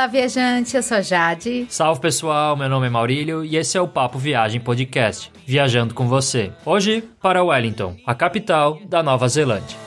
Olá, viajante, eu sou Jade. Salve pessoal, meu nome é Maurílio e esse é o Papo Viagem Podcast, viajando com você. Hoje para Wellington, a capital da Nova Zelândia.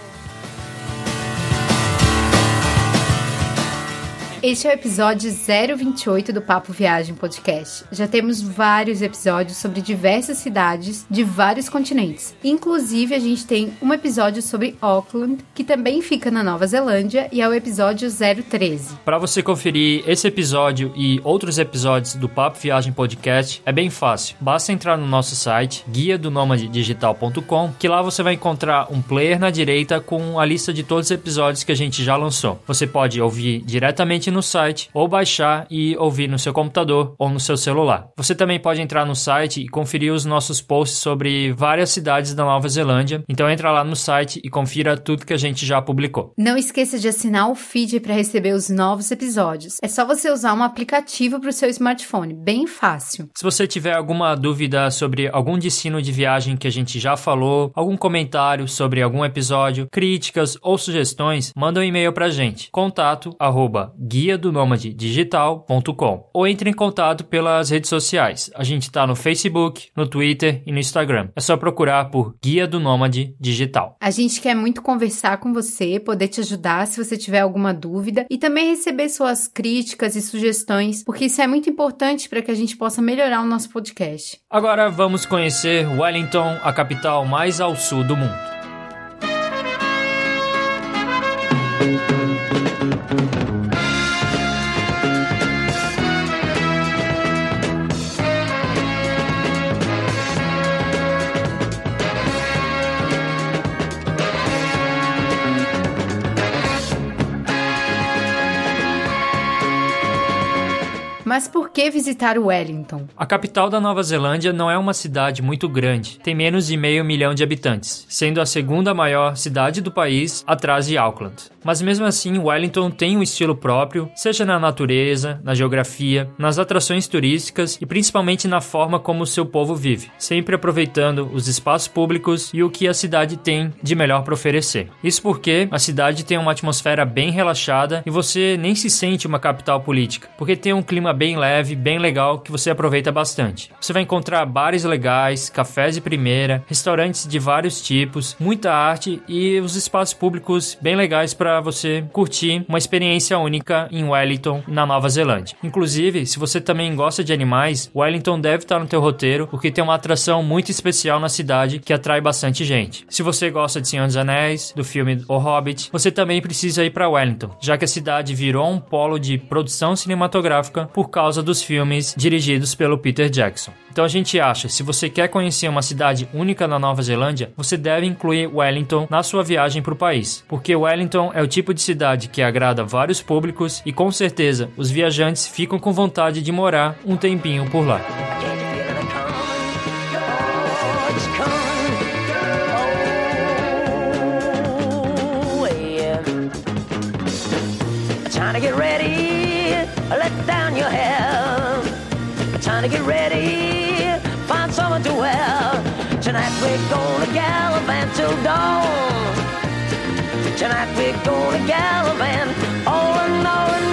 Este é o episódio 028 do Papo Viagem Podcast. Já temos vários episódios sobre diversas cidades de vários continentes. Inclusive, a gente tem um episódio sobre Auckland, que também fica na Nova Zelândia, e é o episódio 013. Para você conferir esse episódio e outros episódios do Papo Viagem Podcast, é bem fácil. Basta entrar no nosso site, guia do digital.com, que lá você vai encontrar um player na direita com a lista de todos os episódios que a gente já lançou. Você pode ouvir diretamente no site ou baixar e ouvir no seu computador ou no seu celular. Você também pode entrar no site e conferir os nossos posts sobre várias cidades da Nova Zelândia. Então entra lá no site e confira tudo que a gente já publicou. Não esqueça de assinar o feed para receber os novos episódios. É só você usar um aplicativo para o seu smartphone, bem fácil. Se você tiver alguma dúvida sobre algum destino de viagem que a gente já falou, algum comentário sobre algum episódio, críticas ou sugestões, manda um e-mail para a gente. Contato arroba guia guia do nômade digital.com ou entre em contato pelas redes sociais. A gente está no Facebook, no Twitter e no Instagram. É só procurar por Guia do Nômade Digital. A gente quer muito conversar com você, poder te ajudar se você tiver alguma dúvida e também receber suas críticas e sugestões, porque isso é muito importante para que a gente possa melhorar o nosso podcast. Agora vamos conhecer Wellington, a capital mais ao sul do mundo. Mas por que visitar Wellington? A capital da Nova Zelândia não é uma cidade muito grande, tem menos de meio milhão de habitantes, sendo a segunda maior cidade do país atrás de Auckland. Mas mesmo assim, Wellington tem um estilo próprio, seja na natureza, na geografia, nas atrações turísticas e principalmente na forma como seu povo vive, sempre aproveitando os espaços públicos e o que a cidade tem de melhor para oferecer. Isso porque a cidade tem uma atmosfera bem relaxada e você nem se sente uma capital política, porque tem um clima bem bem leve, bem legal que você aproveita bastante. Você vai encontrar bares legais, cafés de primeira, restaurantes de vários tipos, muita arte e os espaços públicos bem legais para você curtir uma experiência única em Wellington, na Nova Zelândia. Inclusive, se você também gosta de animais, Wellington deve estar no teu roteiro porque tem uma atração muito especial na cidade que atrai bastante gente. Se você gosta de Senhor dos Anéis, do filme O Hobbit, você também precisa ir para Wellington, já que a cidade virou um polo de produção cinematográfica por causa dos filmes dirigidos pelo Peter Jackson. Então a gente acha, se você quer conhecer uma cidade única na Nova Zelândia, você deve incluir Wellington na sua viagem para o país, porque Wellington é o tipo de cidade que agrada vários públicos e com certeza os viajantes ficam com vontade de morar um tempinho por lá. Get ready To get ready, find someone to wear. Tonight we're gonna gallivant till dawn. Tonight we're gonna gallivant oh, all and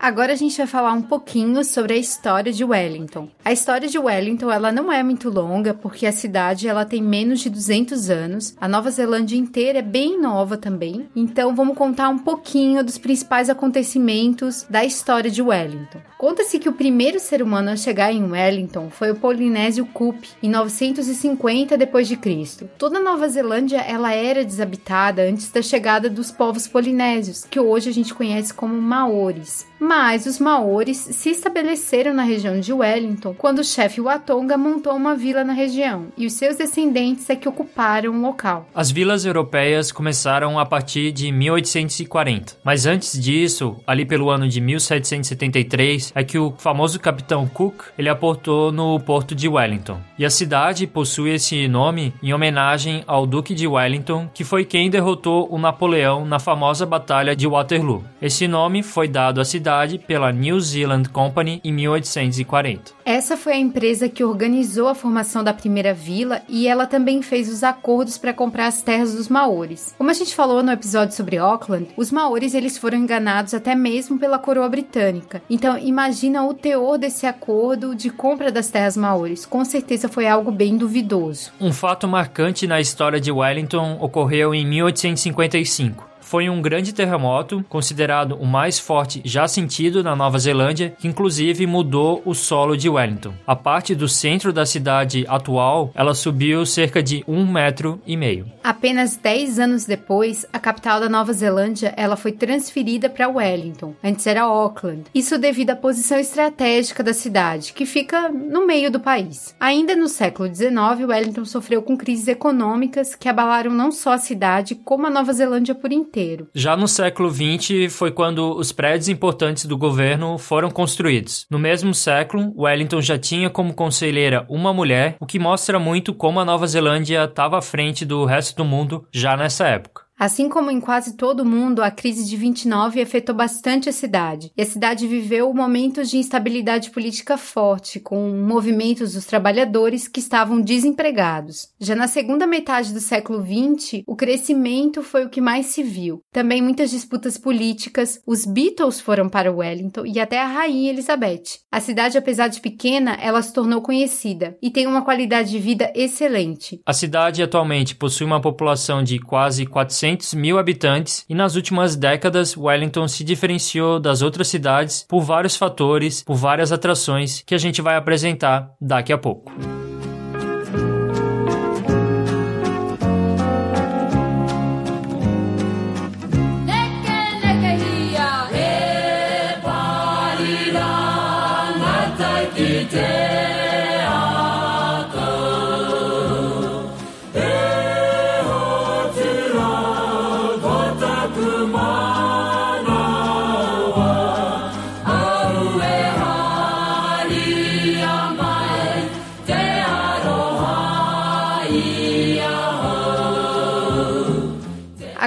Agora a gente vai falar um pouquinho sobre a história de Wellington. A história de Wellington, ela não é muito longa, porque a cidade ela tem menos de 200 anos. A Nova Zelândia inteira é bem nova também. Então vamos contar um pouquinho dos principais acontecimentos da história de Wellington. Conta-se que o primeiro ser humano a chegar em Wellington foi o Polinésio Cook em 950 depois de Cristo. Toda a Nova Zelândia ela era desabitada antes da chegada dos povos polinésios, que hoje a gente conhece como maores. Mas os maores se estabeleceram na região de Wellington quando o chefe Watonga montou uma vila na região, e os seus descendentes é que ocuparam o local. As vilas europeias começaram a partir de 1840, mas antes disso, ali pelo ano de 1773, é que o famoso capitão Cook ele aportou no porto de Wellington. E a cidade possui esse nome em homenagem ao Duque de Wellington, que foi quem derrotou o Napoleão na famosa Batalha de Waterloo. Esse nome foi dado à cidade cidade pela New Zealand Company em 1840. Essa foi a empresa que organizou a formação da primeira vila e ela também fez os acordos para comprar as terras dos maores. Como a gente falou no episódio sobre Auckland, os maores eles foram enganados até mesmo pela coroa britânica. Então, imagina o teor desse acordo de compra das terras maores. Com certeza foi algo bem duvidoso. Um fato marcante na história de Wellington ocorreu em 1855 foi um grande terremoto, considerado o mais forte já sentido na Nova Zelândia, que inclusive mudou o solo de Wellington. A parte do centro da cidade atual, ela subiu cerca de um metro e meio. Apenas 10 anos depois, a capital da Nova Zelândia ela foi transferida para Wellington. Antes era Auckland. Isso devido à posição estratégica da cidade, que fica no meio do país. Ainda no século XIX, Wellington sofreu com crises econômicas que abalaram não só a cidade, como a Nova Zelândia por inteiro inteiro. Já no século XX foi quando os prédios importantes do governo foram construídos. No mesmo século, Wellington já tinha como conselheira uma mulher, o que mostra muito como a Nova Zelândia estava à frente do resto do mundo já nessa época. Assim como em quase todo mundo, a crise de 29 afetou bastante a cidade. E a cidade viveu momentos de instabilidade política forte, com movimentos dos trabalhadores que estavam desempregados. Já na segunda metade do século 20, o crescimento foi o que mais se viu. Também muitas disputas políticas, os Beatles foram para Wellington e até a rainha Elizabeth. A cidade, apesar de pequena, ela se tornou conhecida e tem uma qualidade de vida excelente. A cidade atualmente possui uma população de quase 400 400 mil habitantes e nas últimas décadas Wellington se diferenciou das outras cidades por vários fatores, por várias atrações que a gente vai apresentar daqui a pouco.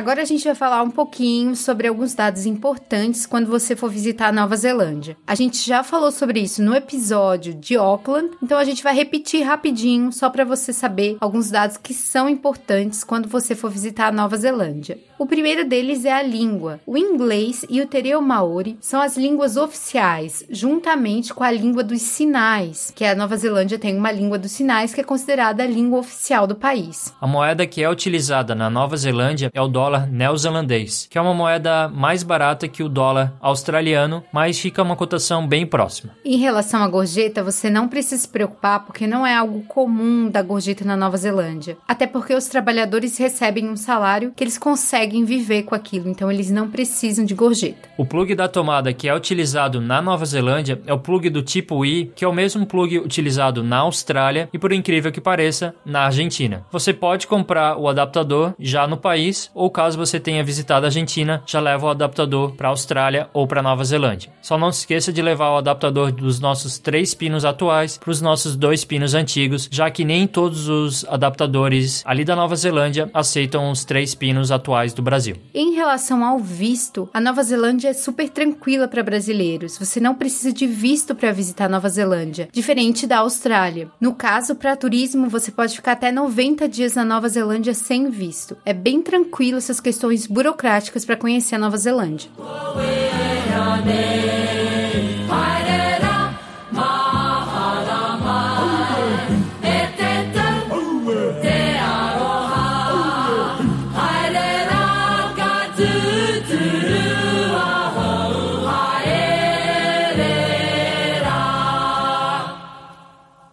Agora a gente vai falar um pouquinho sobre alguns dados importantes quando você for visitar a Nova Zelândia. A gente já falou sobre isso no episódio de Auckland, então a gente vai repetir rapidinho só para você saber alguns dados que são importantes quando você for visitar a Nova Zelândia. O primeiro deles é a língua. O inglês e o tereo maori são as línguas oficiais, juntamente com a língua dos sinais, que a Nova Zelândia tem uma língua dos sinais que é considerada a língua oficial do país. A moeda que é utilizada na Nova Zelândia é o dólar dólar neozelandês, que é uma moeda mais barata que o dólar australiano, mas fica uma cotação bem próxima. Em relação à gorjeta, você não precisa se preocupar porque não é algo comum da gorjeta na Nova Zelândia. Até porque os trabalhadores recebem um salário que eles conseguem viver com aquilo, então eles não precisam de gorjeta. O plug da tomada que é utilizado na Nova Zelândia é o plug do tipo I, que é o mesmo plug utilizado na Austrália e, por incrível que pareça, na Argentina. Você pode comprar o adaptador já no país ou caso você tenha visitado a Argentina, já leva o adaptador para a Austrália ou para Nova Zelândia. Só não se esqueça de levar o adaptador dos nossos três pinos atuais para os nossos dois pinos antigos, já que nem todos os adaptadores ali da Nova Zelândia aceitam os três pinos atuais do Brasil. Em relação ao visto, a Nova Zelândia é super tranquila para brasileiros. Você não precisa de visto para visitar Nova Zelândia, diferente da Austrália. No caso, para turismo, você pode ficar até 90 dias na Nova Zelândia sem visto. É bem tranquilo essas questões burocráticas para conhecer a Nova Zelândia.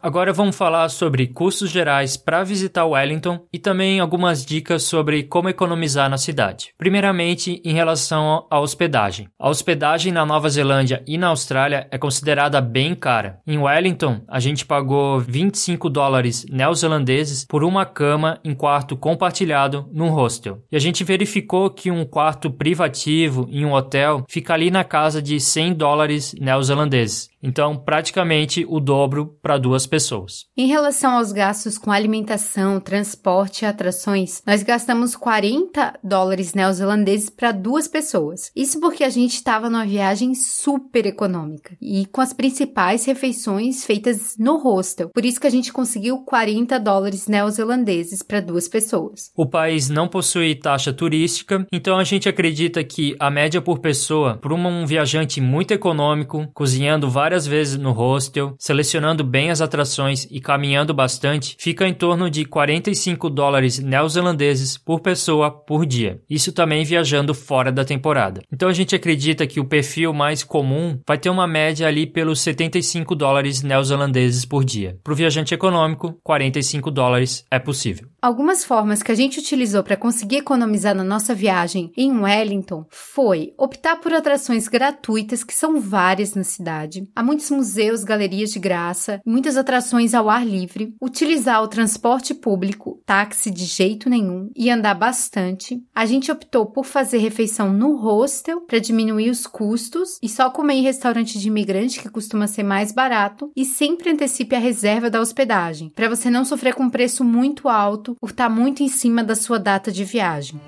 Agora vamos falar sobre custos gerais para visitar Wellington e também algumas dicas sobre como economizar na cidade. Primeiramente, em relação à hospedagem. A hospedagem na Nova Zelândia e na Austrália é considerada bem cara. Em Wellington, a gente pagou 25 dólares neozelandeses por uma cama em quarto compartilhado num hostel. E a gente verificou que um quarto privativo em um hotel fica ali na casa de 100 dólares neozelandeses. Então, praticamente o dobro para duas pessoas. Em relação aos gastos com alimentação, transporte e atrações, nós gastamos 40 dólares neozelandeses para duas pessoas. Isso porque a gente estava numa viagem super econômica e com as principais refeições feitas no hostel. Por isso que a gente conseguiu 40 dólares neozelandeses para duas pessoas. O país não possui taxa turística, então a gente acredita que a média por pessoa, para um viajante muito econômico, cozinhando várias vezes no hostel, selecionando bem as atrações e caminhando bastante, fica em torno de 45 dólares neozelandeses por pessoa por dia. Isso também viajando fora da temporada. Então a gente acredita que o perfil mais comum vai ter uma média ali pelos 75 dólares neozelandeses por dia. Para o viajante econômico, 45 dólares é possível. Algumas formas que a gente utilizou para conseguir economizar na nossa viagem em Wellington foi optar por atrações gratuitas, que são várias na cidade. Há muitos museus, galerias de graça, muitas atrações ao ar livre, utilizar o transporte público, táxi de jeito nenhum e andar bastante. A gente optou por fazer refeição no hostel para diminuir os custos e só comer em restaurante de imigrante, que costuma ser mais barato, e sempre antecipe a reserva da hospedagem, para você não sofrer com um preço muito alto por estar muito em cima da sua data de viagem.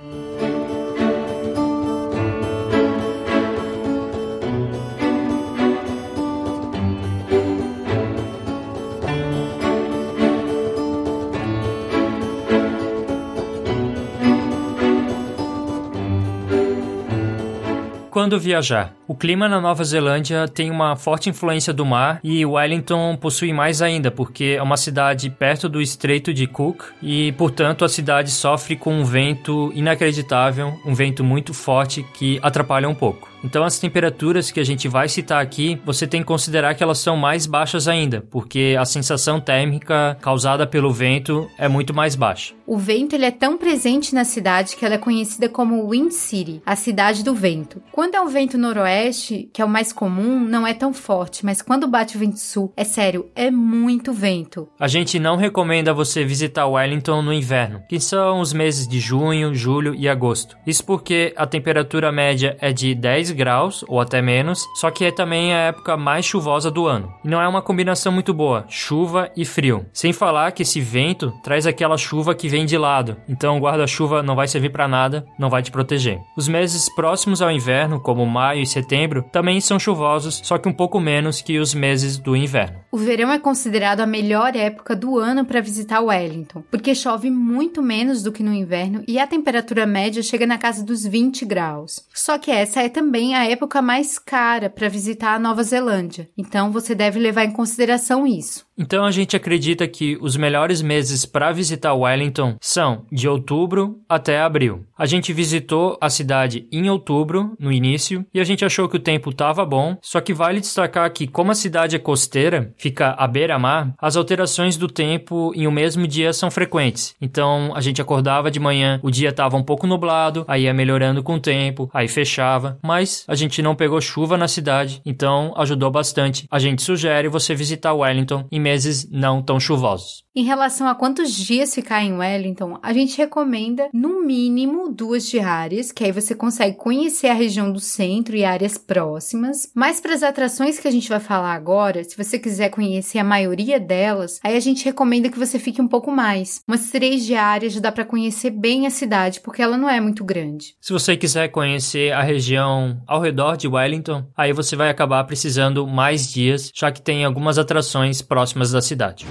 Quando viajar? O clima na Nova Zelândia tem uma forte influência do mar e Wellington possui mais ainda, porque é uma cidade perto do Estreito de Cook e, portanto, a cidade sofre com um vento inacreditável, um vento muito forte que atrapalha um pouco. Então, as temperaturas que a gente vai citar aqui, você tem que considerar que elas são mais baixas ainda, porque a sensação térmica causada pelo vento é muito mais baixa. O vento ele é tão presente na cidade que ela é conhecida como Wind City, a cidade do vento. Quando é um vento noroeste, oeste, que é o mais comum, não é tão forte, mas quando bate o vento sul, é sério, é muito vento. A gente não recomenda você visitar Wellington no inverno, que são os meses de junho, julho e agosto. Isso porque a temperatura média é de 10 graus ou até menos, só que é também a época mais chuvosa do ano. E não é uma combinação muito boa, chuva e frio. Sem falar que esse vento traz aquela chuva que vem de lado, então o guarda-chuva não vai servir para nada, não vai te proteger. Os meses próximos ao inverno, como maio e setembro, também são chuvosos, só que um pouco menos que os meses do inverno. O verão é considerado a melhor época do ano para visitar Wellington, porque chove muito menos do que no inverno e a temperatura média chega na casa dos 20 graus. Só que essa é também a época mais cara para visitar a Nova Zelândia, então você deve levar em consideração isso. Então a gente acredita que os melhores meses para visitar Wellington são de outubro até abril. A gente visitou a cidade em outubro, no início, e a gente achou que o tempo estava bom, só que vale destacar que, como a cidade é costeira, fica à beira-mar, as alterações do tempo em o um mesmo dia são frequentes. Então a gente acordava de manhã, o dia estava um pouco nublado, aí ia melhorando com o tempo, aí fechava, mas a gente não pegou chuva na cidade, então ajudou bastante. A gente sugere você visitar Wellington em meses não tão chuvosos. Em relação a quantos dias ficar em Wellington, a gente recomenda no mínimo duas diárias, que aí você consegue conhecer a região do centro e áreas próximas. Mas para as atrações que a gente vai falar agora, se você quiser conhecer a maioria delas, aí a gente recomenda que você fique um pouco mais. Umas três diárias já dá para conhecer bem a cidade, porque ela não é muito grande. Se você quiser conhecer a região ao redor de Wellington, aí você vai acabar precisando mais dias, já que tem algumas atrações próximas da cidade.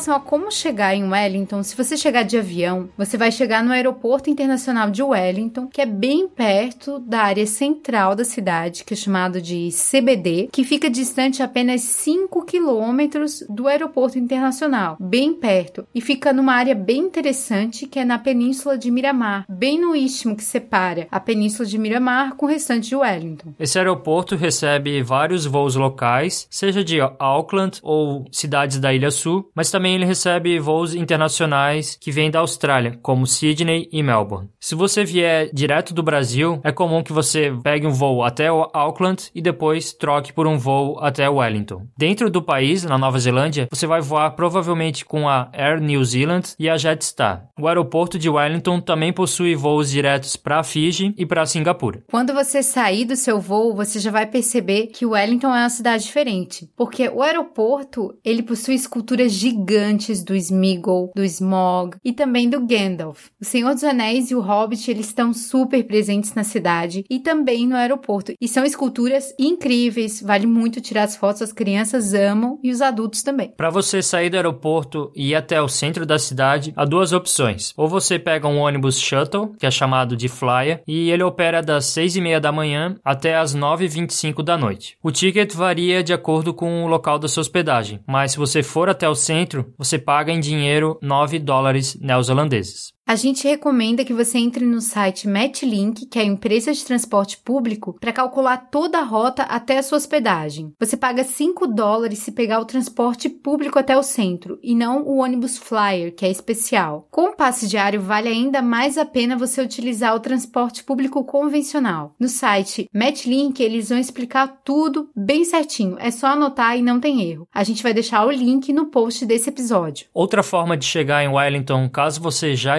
Relação a como chegar em Wellington, se você chegar de avião, você vai chegar no Aeroporto Internacional de Wellington, que é bem perto da área central da cidade, que é chamado de CBD, que fica distante apenas 5 quilômetros do Aeroporto Internacional, bem perto, e fica numa área bem interessante que é na Península de Miramar, bem no istmo que separa a Península de Miramar com o restante de Wellington. Esse aeroporto recebe vários voos locais, seja de Auckland ou cidades da Ilha Sul, mas mas também ele recebe voos internacionais que vêm da Austrália, como Sydney e Melbourne. Se você vier direto do Brasil, é comum que você pegue um voo até Auckland e depois troque por um voo até Wellington. Dentro do país, na Nova Zelândia, você vai voar provavelmente com a Air New Zealand e a Jetstar. O aeroporto de Wellington também possui voos diretos para Fiji e para Singapura. Quando você sair do seu voo, você já vai perceber que Wellington é uma cidade diferente, porque o aeroporto, ele possui esculturas gigantes do Smeagol, do Smog e também do Gandalf. O Senhor dos Anéis e o Hobbit, eles estão super presentes na cidade e também no aeroporto. E são esculturas incríveis, vale muito tirar as fotos, as crianças amam e os adultos também. Para você sair do aeroporto e ir até o centro da cidade, há duas opções. Ou você pega um ônibus shuttle, que é chamado de Flyer, e ele opera das 6 e meia da manhã até as 9h25 da noite. O ticket varia de acordo com o local da sua hospedagem, mas se você for até o centro, você paga em dinheiro 9 dólares neozelandeses. A gente recomenda que você entre no site Metlink, que é a empresa de transporte público, para calcular toda a rota até a sua hospedagem. Você paga 5 dólares se pegar o transporte público até o centro e não o ônibus Flyer, que é especial. Com o passe diário, vale ainda mais a pena você utilizar o transporte público convencional. No site Metlink, eles vão explicar tudo bem certinho. É só anotar e não tem erro. A gente vai deixar o link no post desse episódio. Outra forma de chegar em Wellington, caso você já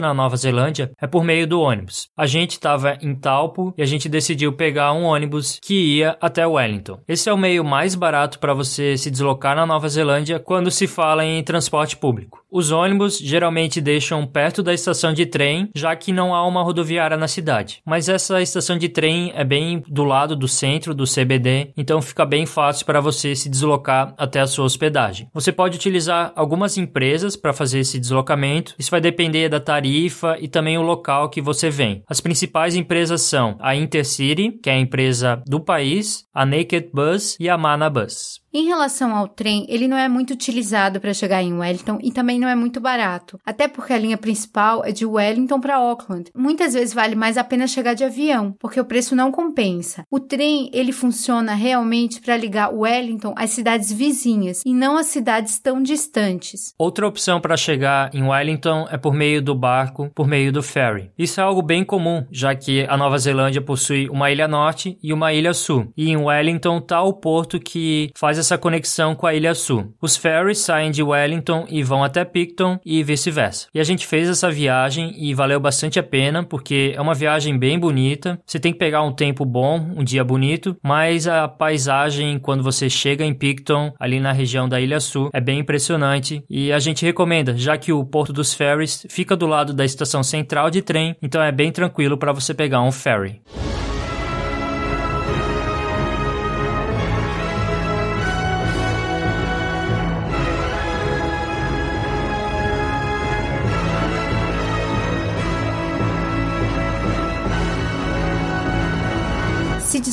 na Nova Zelândia é por meio do ônibus. A gente estava em Taupo e a gente decidiu pegar um ônibus que ia até Wellington. Esse é o meio mais barato para você se deslocar na Nova Zelândia quando se fala em transporte público. Os ônibus geralmente deixam perto da estação de trem, já que não há uma rodoviária na cidade. Mas essa estação de trem é bem do lado do centro do CBD, então fica bem fácil para você se deslocar até a sua hospedagem. Você pode utilizar algumas empresas para fazer esse deslocamento. Isso vai depender da tarifa e também o local que você vem. As principais empresas são a Intercity, que é a empresa do país, a Naked Bus e a Mana Bus. Em relação ao trem, ele não é muito utilizado para chegar em Wellington e também não é muito barato, até porque a linha principal é de Wellington para Auckland. Muitas vezes vale mais a pena chegar de avião, porque o preço não compensa. O trem, ele funciona realmente para ligar Wellington às cidades vizinhas e não às cidades tão distantes. Outra opção para chegar em Wellington é por meio do barco, por meio do ferry. Isso é algo bem comum, já que a Nova Zelândia possui uma ilha norte e uma ilha sul. E em Wellington está o porto que faz essa conexão com a Ilha Sul. Os ferries saem de Wellington e vão até Picton e vice-versa. E a gente fez essa viagem e valeu bastante a pena porque é uma viagem bem bonita. Você tem que pegar um tempo bom, um dia bonito, mas a paisagem quando você chega em Picton, ali na região da Ilha Sul, é bem impressionante e a gente recomenda, já que o Porto dos Ferries fica do lado da estação central de trem, então é bem tranquilo para você pegar um ferry.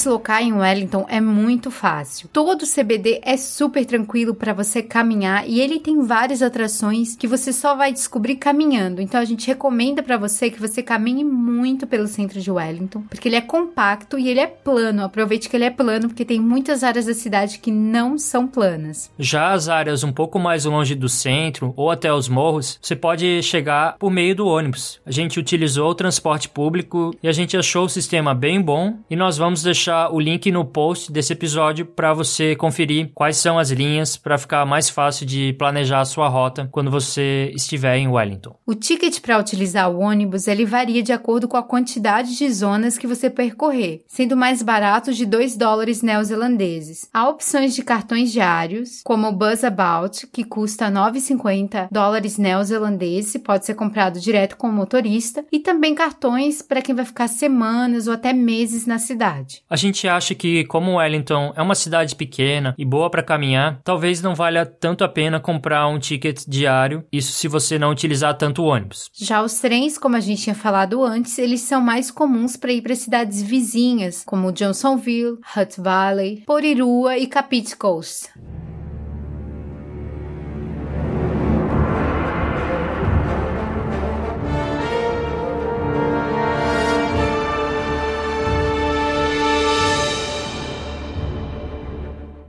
Deslocar em Wellington é muito fácil. Todo o CBD é super tranquilo para você caminhar e ele tem várias atrações que você só vai descobrir caminhando. Então a gente recomenda para você que você caminhe muito pelo centro de Wellington, porque ele é compacto e ele é plano. Aproveite que ele é plano porque tem muitas áreas da cidade que não são planas. Já as áreas um pouco mais longe do centro ou até os morros, você pode chegar por meio do ônibus. A gente utilizou o transporte público e a gente achou o sistema bem bom e nós vamos deixar deixar o link no post desse episódio para você conferir quais são as linhas para ficar mais fácil de planejar a sua rota quando você estiver em Wellington. O ticket para utilizar o ônibus ele varia de acordo com a quantidade de zonas que você percorrer, sendo mais barato de 2 dólares neozelandeses. Há opções de cartões diários, como o Buzz About, que custa 9,50 dólares neozelandeses, pode ser comprado direto com o motorista, e também cartões para quem vai ficar semanas ou até meses na cidade. A gente acha que, como Wellington é uma cidade pequena e boa para caminhar, talvez não valha tanto a pena comprar um ticket diário, isso se você não utilizar tanto ônibus. Já os trens, como a gente tinha falado antes, eles são mais comuns para ir para cidades vizinhas, como Johnsonville, Hutt Valley, Porirua e Capit Coast.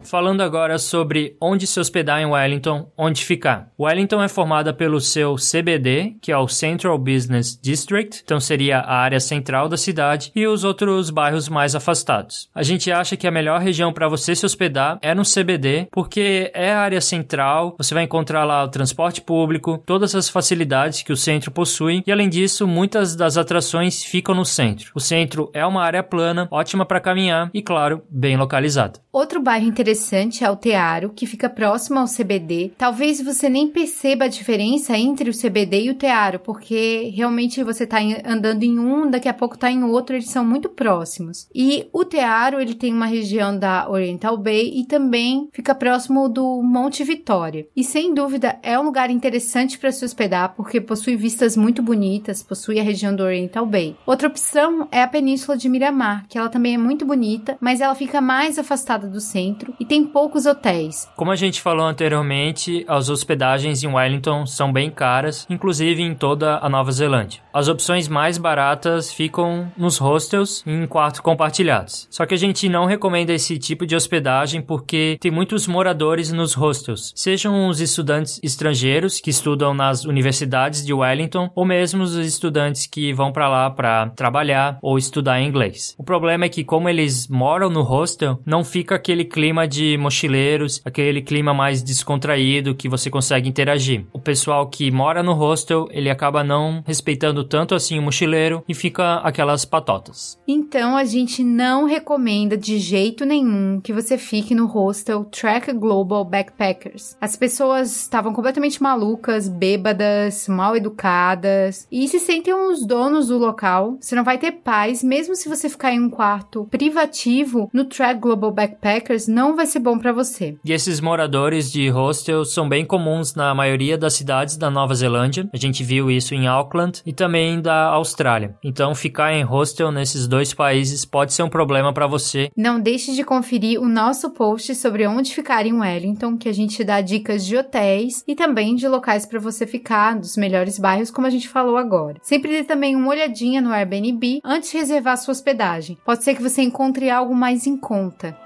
Falando agora sobre onde se hospedar em Wellington, onde ficar. Wellington é formada pelo seu CBD, que é o Central Business District, então seria a área central da cidade, e os outros bairros mais afastados. A gente acha que a melhor região para você se hospedar é no CBD, porque é a área central, você vai encontrar lá o transporte público, todas as facilidades que o centro possui, e além disso, muitas das atrações ficam no centro. O centro é uma área plana, ótima para caminhar e, claro, bem localizada. Outro bairro interessante é o Tearo, que fica próximo ao CBD. Talvez você nem perceba a diferença entre o CBD e o Tearo, porque realmente você está andando em um, daqui a pouco está em outro, eles são muito próximos. E o Tearo, ele tem uma região da Oriental Bay e também fica próximo do Monte Vitória. E sem dúvida é um lugar interessante para se hospedar, porque possui vistas muito bonitas, possui a região do Oriental Bay. Outra opção é a Península de Miramar, que ela também é muito bonita, mas ela fica mais afastada do centro e tem poucos hotéis. Como a gente falou anteriormente, as hospedagens em Wellington são bem caras, inclusive em toda a Nova Zelândia. As opções mais baratas ficam nos hostels em quartos compartilhados. Só que a gente não recomenda esse tipo de hospedagem porque tem muitos moradores nos hostels, sejam os estudantes estrangeiros que estudam nas universidades de Wellington ou mesmo os estudantes que vão para lá para trabalhar ou estudar inglês. O problema é que como eles moram no hostel, não fica aquele clima de mochileiros, aquele clima mais descontraído que você consegue interagir. O pessoal que mora no hostel, ele acaba não respeitando tanto assim o mochileiro e fica aquelas patotas. Então a gente não recomenda de jeito nenhum que você fique no hostel Track Global Backpackers. As pessoas estavam completamente malucas, bêbadas, mal educadas e se sentem os donos do local. Você não vai ter paz, mesmo se você ficar em um quarto privativo no Track Global Backpackers, não vai ser bom para você. E esses moradores de hostels são bem comuns na maioria das cidades da Nova Zelândia. A gente viu isso em Auckland e também da Austrália. Então, ficar em hostel nesses dois países pode ser um problema para você. Não deixe de conferir o nosso post sobre onde ficar em Wellington, que a gente dá dicas de hotéis e também de locais para você ficar, dos melhores bairros, como a gente falou agora. Sempre dê também uma olhadinha no Airbnb antes de reservar sua hospedagem. Pode ser que você encontre algo mais em conta.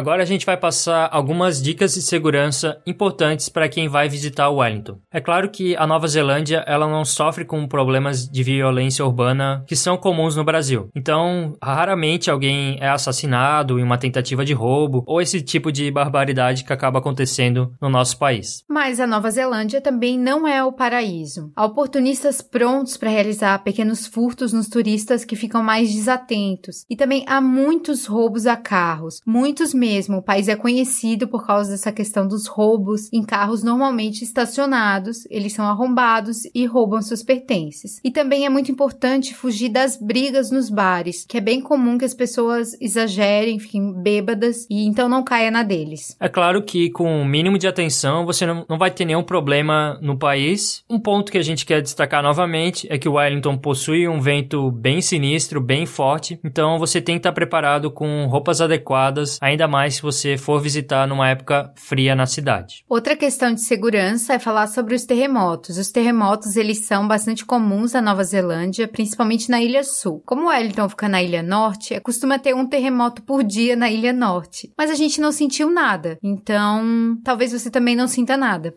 Agora a gente vai passar algumas dicas de segurança importantes para quem vai visitar Wellington. É claro que a Nova Zelândia ela não sofre com problemas de violência urbana que são comuns no Brasil. Então, raramente alguém é assassinado em uma tentativa de roubo ou esse tipo de barbaridade que acaba acontecendo no nosso país. Mas a Nova Zelândia também não é o paraíso. Há oportunistas prontos para realizar pequenos furtos nos turistas que ficam mais desatentos. E também há muitos roubos a carros, muitos mesmo mesmo, o país é conhecido por causa dessa questão dos roubos em carros normalmente estacionados, eles são arrombados e roubam seus pertences. E também é muito importante fugir das brigas nos bares, que é bem comum que as pessoas exagerem, fiquem bêbadas e então não caia na deles. É claro que com o mínimo de atenção você não, não vai ter nenhum problema no país. Um ponto que a gente quer destacar novamente é que o Wellington possui um vento bem sinistro, bem forte, então você tem que estar preparado com roupas adequadas, ainda mais mais se você for visitar numa época fria na cidade. Outra questão de segurança é falar sobre os terremotos. Os terremotos, eles são bastante comuns na Nova Zelândia, principalmente na Ilha Sul. Como Wellington fica na Ilha Norte, é costuma ter um terremoto por dia na Ilha Norte. Mas a gente não sentiu nada. Então, talvez você também não sinta nada.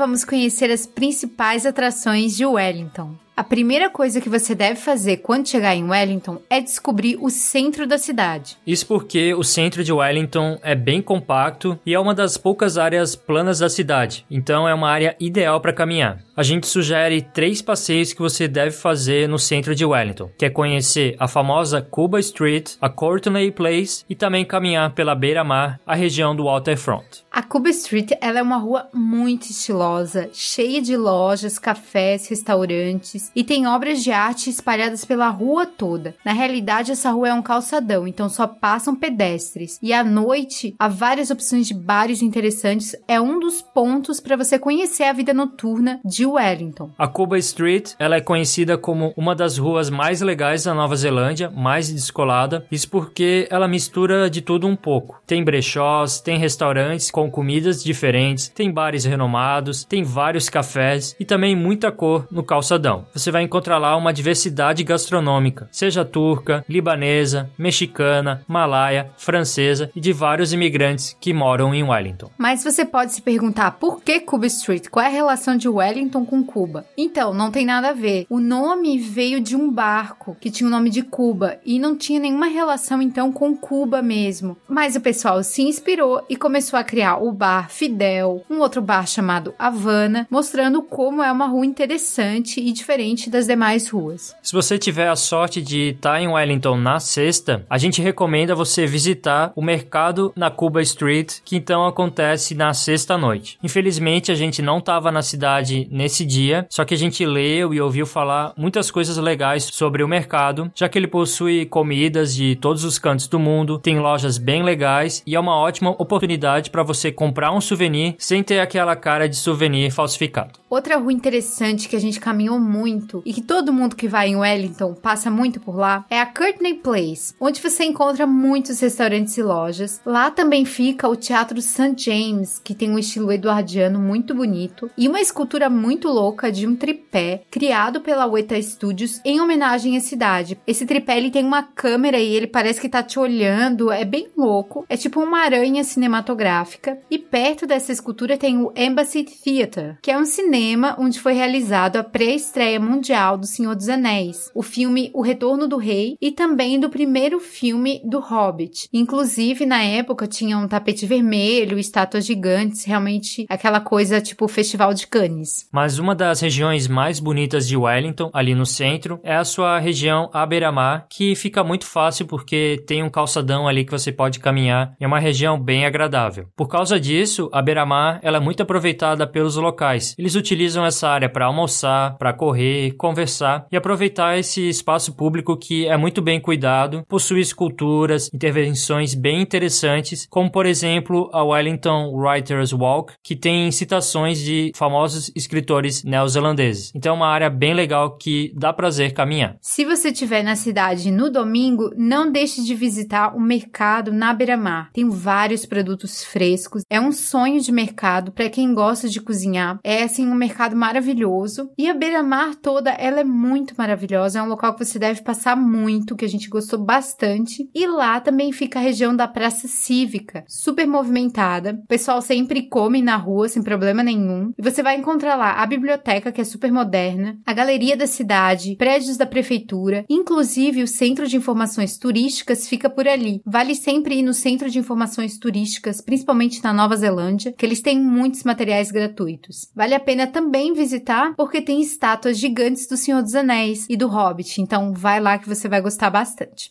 Vamos conhecer as principais atrações de Wellington. A primeira coisa que você deve fazer quando chegar em Wellington é descobrir o centro da cidade. Isso porque o centro de Wellington é bem compacto e é uma das poucas áreas planas da cidade, então é uma área ideal para caminhar. A gente sugere três passeios que você deve fazer no centro de Wellington, que é conhecer a famosa Cuba Street, a Courtney Place e também caminhar pela beira-mar, a região do Waterfront. A Cuba Street ela é uma rua muito estilosa, cheia de lojas, cafés, restaurantes e tem obras de arte espalhadas pela rua toda. Na realidade, essa rua é um calçadão, então só passam pedestres. E à noite, há várias opções de bares interessantes. É um dos pontos para você conhecer a vida noturna de Wellington. A Cuba Street, ela é conhecida como uma das ruas mais legais da Nova Zelândia, mais descolada. Isso porque ela mistura de tudo um pouco. Tem brechós, tem restaurantes com comidas diferentes, tem bares renomados, tem vários cafés e também muita cor no calçadão você vai encontrar lá uma diversidade gastronômica, seja turca, libanesa, mexicana, malaia, francesa e de vários imigrantes que moram em Wellington. Mas você pode se perguntar por que Cuba Street? Qual é a relação de Wellington com Cuba? Então, não tem nada a ver. O nome veio de um barco que tinha o nome de Cuba e não tinha nenhuma relação então com Cuba mesmo. Mas o pessoal se inspirou e começou a criar o bar Fidel, um outro bar chamado Havana, mostrando como é uma rua interessante e diferente das demais ruas. Se você tiver a sorte de estar em Wellington na sexta, a gente recomenda você visitar o mercado na Cuba Street, que então acontece na sexta noite. Infelizmente, a gente não estava na cidade nesse dia, só que a gente leu e ouviu falar muitas coisas legais sobre o mercado, já que ele possui comidas de todos os cantos do mundo, tem lojas bem legais e é uma ótima oportunidade para você comprar um souvenir sem ter aquela cara de souvenir falsificado. Outra rua interessante que a gente caminhou muito e que todo mundo que vai em Wellington passa muito por lá é a Courtney Place, onde você encontra muitos restaurantes e lojas. Lá também fica o Teatro St. James, que tem um estilo eduardiano muito bonito e uma escultura muito louca de um tripé criado pela Weta Studios em homenagem à cidade. Esse tripé ele tem uma câmera e ele parece que tá te olhando, é bem louco. É tipo uma aranha cinematográfica e perto dessa escultura tem o Embassy Theatre, que é um cinema cinema onde foi realizado a pré-estreia mundial do Senhor dos Anéis, o filme O Retorno do Rei e também do primeiro filme do Hobbit. Inclusive, na época tinha um tapete vermelho, estátuas gigantes, realmente aquela coisa tipo Festival de Cannes. Mas uma das regiões mais bonitas de Wellington, ali no centro, é a sua região à beira-mar, que fica muito fácil porque tem um calçadão ali que você pode caminhar. É uma região bem agradável. Por causa disso, a beira-mar é muito aproveitada pelos locais. Eles utilizam essa área para almoçar, para correr, conversar e aproveitar esse espaço público que é muito bem cuidado, possui esculturas, intervenções bem interessantes, como por exemplo a Wellington Writers Walk, que tem citações de famosos escritores neozelandeses. Então é uma área bem legal que dá prazer caminhar. Se você estiver na cidade no domingo, não deixe de visitar o mercado na beira-mar. Tem vários produtos frescos. É um sonho de mercado para quem gosta de cozinhar. É assim um mercado maravilhoso. E a beira-mar toda, ela é muito maravilhosa. É um local que você deve passar muito, que a gente gostou bastante. E lá também fica a região da Praça Cívica, super movimentada. O pessoal sempre come na rua sem problema nenhum. E você vai encontrar lá a biblioteca, que é super moderna, a galeria da cidade, prédios da prefeitura, inclusive o Centro de Informações Turísticas fica por ali. Vale sempre ir no Centro de Informações Turísticas, principalmente na Nova Zelândia, que eles têm muitos materiais gratuitos. Vale a pena também visitar porque tem estátuas gigantes do Senhor dos Anéis e do Hobbit. Então vai lá que você vai gostar bastante.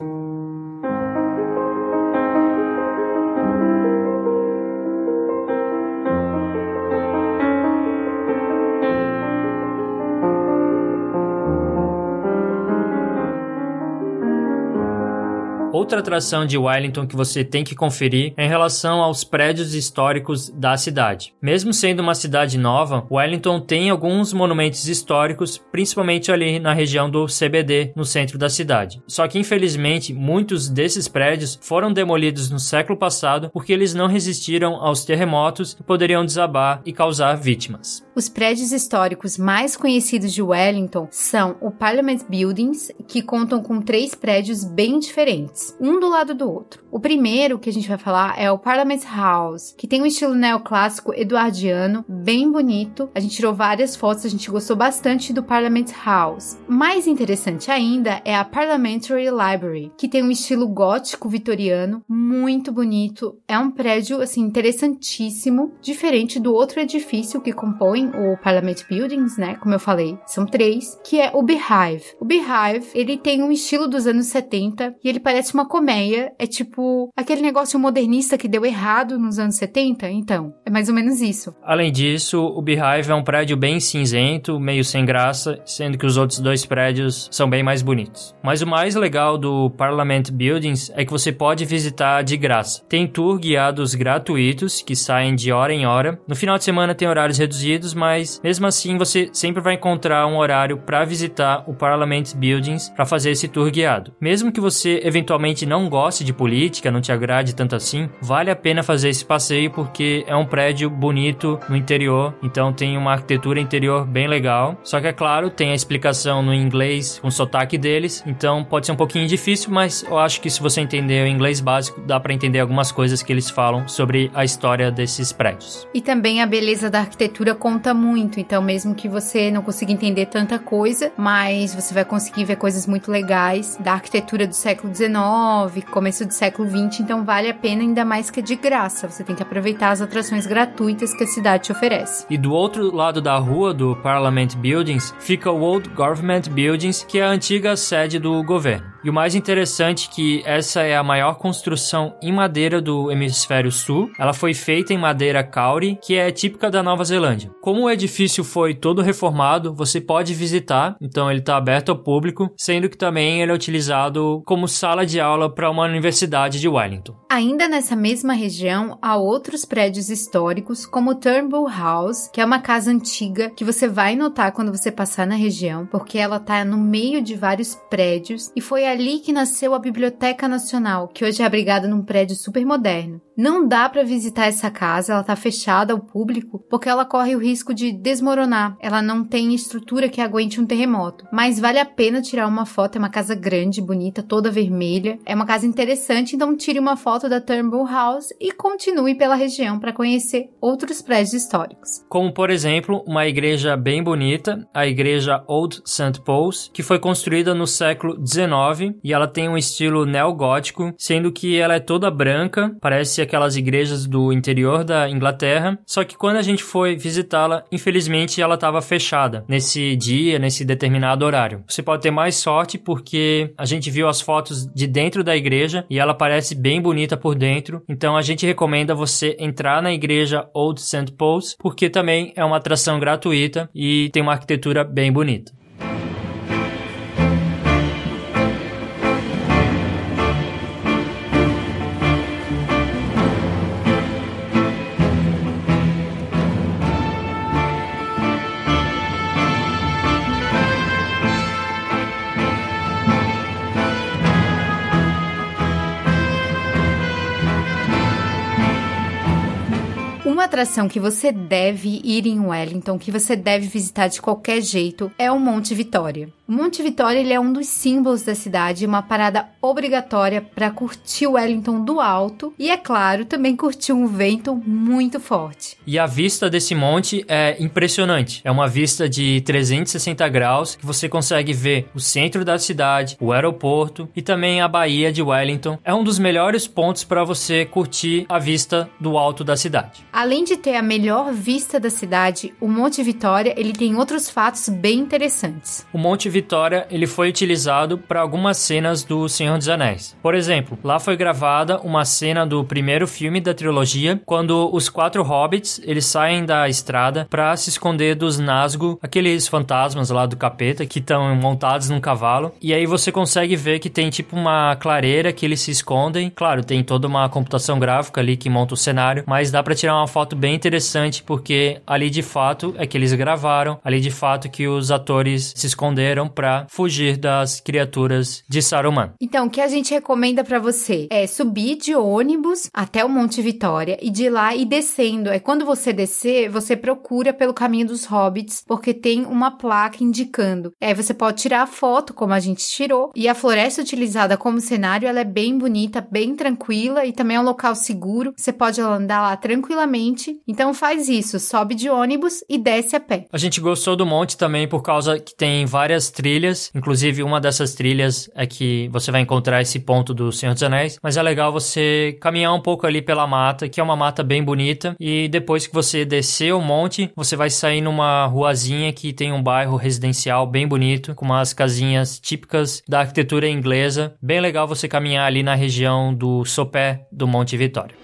Outra atração de Wellington que você tem que conferir é em relação aos prédios históricos da cidade. Mesmo sendo uma cidade nova, Wellington tem alguns monumentos históricos, principalmente ali na região do CBD, no centro da cidade. Só que infelizmente muitos desses prédios foram demolidos no século passado porque eles não resistiram aos terremotos que poderiam desabar e causar vítimas. Os prédios históricos mais conhecidos de Wellington são o Parliament Buildings, que contam com três prédios bem diferentes, um do lado do outro. O primeiro que a gente vai falar é o Parliament House, que tem um estilo neoclássico eduardiano, bem bonito. A gente tirou várias fotos, a gente gostou bastante do Parliament House. Mais interessante ainda é a Parliamentary Library, que tem um estilo gótico vitoriano, muito bonito. É um prédio assim interessantíssimo, diferente do outro edifício que compõe o Parliament Buildings, né? Como eu falei, são três, que é o Beehive. O Beehive, ele tem um estilo dos anos 70 e ele parece uma colmeia, é tipo aquele negócio modernista que deu errado nos anos 70, então, é mais ou menos isso. Além disso, o Beehive é um prédio bem cinzento, meio sem graça, sendo que os outros dois prédios são bem mais bonitos. Mas o mais legal do Parliament Buildings é que você pode visitar de graça. Tem tour guiados gratuitos que saem de hora em hora. No final de semana tem horários reduzidos, mas mesmo assim você sempre vai encontrar um horário para visitar o Parliament Buildings para fazer esse tour guiado. Mesmo que você eventualmente não goste de política, não te agrade tanto assim, vale a pena fazer esse passeio porque é um prédio bonito no interior, então tem uma arquitetura interior bem legal. Só que é claro, tem a explicação no inglês com sotaque deles, então pode ser um pouquinho difícil, mas eu acho que se você entender o inglês básico, dá para entender algumas coisas que eles falam sobre a história desses prédios. E também a beleza da arquitetura conta muito, então mesmo que você não consiga entender tanta coisa, mas você vai conseguir ver coisas muito legais da arquitetura do século XIX, começo do século XX, então vale a pena ainda mais que é de graça. Você tem que aproveitar as atrações gratuitas que a cidade te oferece. E do outro lado da rua do Parliament Buildings fica o Old Government Buildings, que é a antiga sede do governo. E o mais interessante é que essa é a maior construção em madeira do hemisfério sul. Ela foi feita em madeira kauri, que é típica da Nova Zelândia. Como o edifício foi todo reformado, você pode visitar, então ele está aberto ao público, sendo que também ele é utilizado como sala de aula para uma universidade de Wellington. Ainda nessa mesma região, há outros prédios históricos, como Turnbull House, que é uma casa antiga que você vai notar quando você passar na região, porque ela está no meio de vários prédios e foi ali que nasceu a Biblioteca Nacional, que hoje é abrigada num prédio super moderno. Não dá para visitar essa casa, ela tá fechada ao público, porque ela corre o risco de desmoronar. Ela não tem estrutura que aguente um terremoto. Mas vale a pena tirar uma foto, é uma casa grande, bonita, toda vermelha. É uma casa interessante, então tire uma foto da Turnbull House e continue pela região para conhecer outros prédios históricos. Como, por exemplo, uma igreja bem bonita, a igreja Old St. Paul's, que foi construída no século XIX e ela tem um estilo neogótico, sendo que ela é toda branca, parece aquelas igrejas do interior da Inglaterra, só que quando a gente foi visitá-la, infelizmente ela estava fechada nesse dia, nesse determinado horário. Você pode ter mais sorte porque a gente viu as fotos de dentro da igreja e ela parece bem bonita por dentro, então a gente recomenda você entrar na igreja Old St. Paul's porque também é uma atração gratuita e tem uma arquitetura bem bonita. Atração que você deve ir em Wellington, que você deve visitar de qualquer jeito, é o Monte Vitória. O Monte Vitória ele é um dos símbolos da cidade, uma parada obrigatória para curtir Wellington do alto e, é claro, também curtir um vento muito forte. E a vista desse monte é impressionante. É uma vista de 360 graus que você consegue ver o centro da cidade, o aeroporto e também a Baía de Wellington. É um dos melhores pontos para você curtir a vista do alto da cidade. Além de ter a melhor vista da cidade, o Monte Vitória ele tem outros fatos bem interessantes. O Monte Vitória ele foi utilizado para algumas cenas do Senhor dos Anéis. Por exemplo, lá foi gravada uma cena do primeiro filme da trilogia, quando os quatro hobbits eles saem da estrada para se esconder dos Nazgûl, aqueles fantasmas lá do capeta que estão montados num cavalo. E aí você consegue ver que tem tipo uma clareira que eles se escondem. Claro, tem toda uma computação gráfica ali que monta o cenário, mas dá para tirar uma foto bem interessante porque ali de fato é que eles gravaram, ali de fato que os atores se esconderam para fugir das criaturas de Saruman. Então, o que a gente recomenda para você é subir de ônibus até o Monte Vitória e de lá ir descendo. É quando você descer, você procura pelo caminho dos hobbits, porque tem uma placa indicando. Aí você pode tirar a foto, como a gente tirou, e a floresta utilizada como cenário, ela é bem bonita, bem tranquila e também é um local seguro. Você pode andar lá tranquilamente. Então faz isso, sobe de ônibus e desce a pé. A gente gostou do monte também por causa que tem várias trilhas, inclusive uma dessas trilhas é que você vai encontrar esse ponto do Senhor dos Anéis, mas é legal você caminhar um pouco ali pela mata, que é uma mata bem bonita, e depois que você descer o monte, você vai sair numa ruazinha que tem um bairro residencial bem bonito, com umas casinhas típicas da arquitetura inglesa. Bem legal você caminhar ali na região do sopé do Monte Vitória.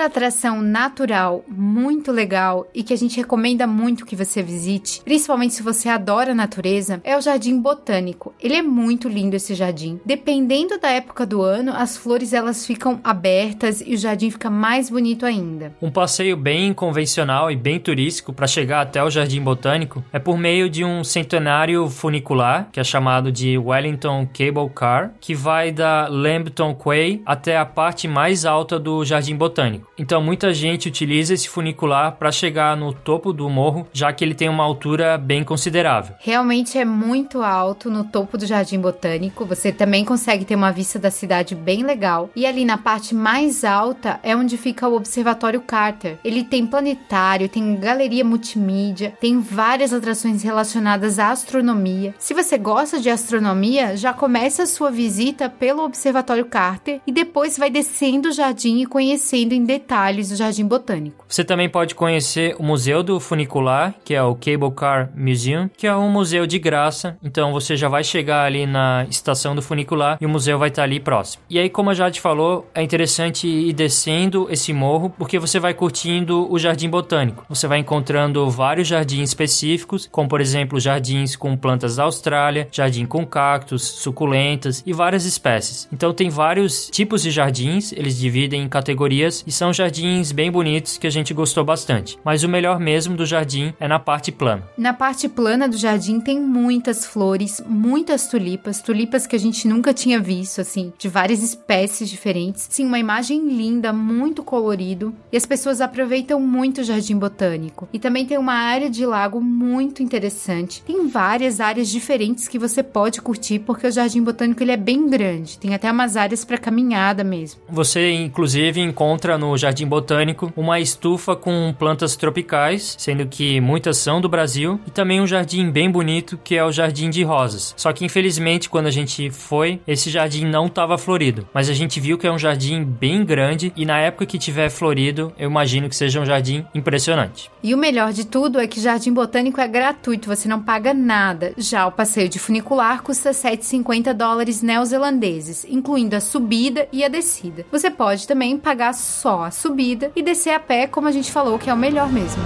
Outra atração natural muito legal e que a gente recomenda muito que você visite, principalmente se você adora a natureza, é o Jardim Botânico. Ele é muito lindo esse jardim. Dependendo da época do ano, as flores elas ficam abertas e o jardim fica mais bonito ainda. Um passeio bem convencional e bem turístico para chegar até o Jardim Botânico é por meio de um centenário funicular, que é chamado de Wellington Cable Car, que vai da Lambton Quay até a parte mais alta do Jardim Botânico. Então muita gente utiliza esse funicular para chegar no topo do morro, já que ele tem uma altura bem considerável. Realmente é muito alto no topo do Jardim Botânico. Você também consegue ter uma vista da cidade bem legal. E ali na parte mais alta é onde fica o Observatório Carter. Ele tem planetário, tem galeria multimídia, tem várias atrações relacionadas à astronomia. Se você gosta de astronomia, já começa a sua visita pelo Observatório Carter e depois vai descendo o jardim e conhecendo em detalhes do Jardim Botânico. Você também pode conhecer o Museu do Funicular, que é o Cable Car Museum, que é um museu de graça. Então você já vai chegar ali na estação do funicular e o museu vai estar ali próximo. E aí, como a Jade falou, é interessante ir descendo esse morro porque você vai curtindo o Jardim Botânico. Você vai encontrando vários jardins específicos, como por exemplo jardins com plantas da Austrália, jardim com cactos, suculentas e várias espécies. Então tem vários tipos de jardins, eles dividem em categorias e são jardins bem bonitos que a gente gostou bastante. Mas o melhor mesmo do jardim é na parte plana. Na parte plana do jardim tem muitas flores, muitas tulipas, tulipas que a gente nunca tinha visto, assim, de várias espécies diferentes. Sim, uma imagem linda, muito colorido. E as pessoas aproveitam muito o jardim botânico. E também tem uma área de lago muito interessante. Tem várias áreas diferentes que você pode curtir, porque o jardim botânico ele é bem grande. Tem até umas áreas para caminhada mesmo. Você inclusive encontra no Jardim Botânico uma estufa com plantas tropicais, sendo que muitas são do Brasil, e também um jardim bem bonito que é o Jardim de Rosas. Só que infelizmente quando a gente foi, esse jardim não estava florido, mas a gente viu que é um jardim bem grande e na época que tiver florido, eu imagino que seja um jardim impressionante. E o melhor de tudo é que Jardim Botânico é gratuito, você não paga nada. Já o passeio de funicular custa 750 dólares neozelandeses, incluindo a subida e a descida. Você pode também pagar só subida e descer a pé, como a gente falou, que é o melhor mesmo.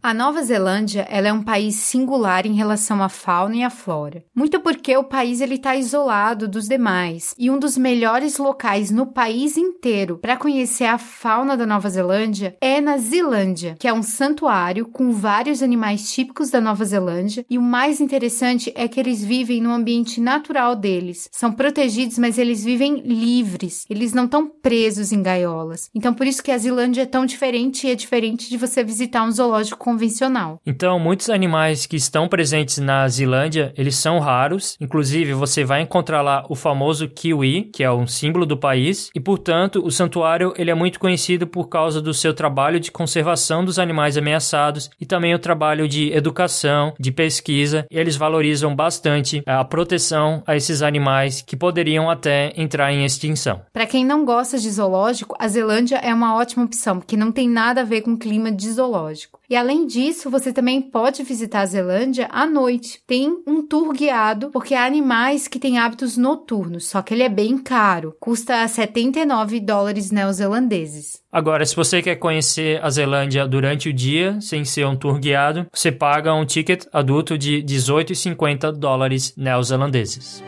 A Nova Zelândia ela é um país singular em relação à fauna e à flora. Muito porque o país está isolado dos demais e um dos melhores locais no país inteiro para conhecer a fauna da Nova Zelândia é na Zilândia, que é um santuário com vários animais típicos da Nova Zelândia e o mais interessante é que eles vivem no ambiente natural deles. São protegidos, mas eles vivem livres. Eles não estão presos em gaiolas. Então por isso que a Zilândia é tão diferente e é diferente de você visitar um zoológico convencional. Então, muitos animais que estão presentes na Zilândia, eles são raros. Inclusive, você vai encontrar lá o famoso kiwi, que é um símbolo do país, e portanto, o santuário ele é muito conhecido por causa do seu trabalho de conservação dos animais ameaçados e também o trabalho de educação, de pesquisa, e eles valorizam bastante a proteção a esses animais que poderiam até entrar em extinção. Para quem não gosta de zoológico, a Zelândia é uma ótima opção, porque não tem nada a ver com o clima de zoológico. E além disso, você também pode visitar a Zelândia à noite. Tem um tour guiado, porque há animais que têm hábitos noturnos, só que ele é bem caro. Custa 79 dólares neozelandeses. Agora, se você quer conhecer a Zelândia durante o dia, sem ser um tour guiado, você paga um ticket adulto de 18,50 dólares neozelandeses.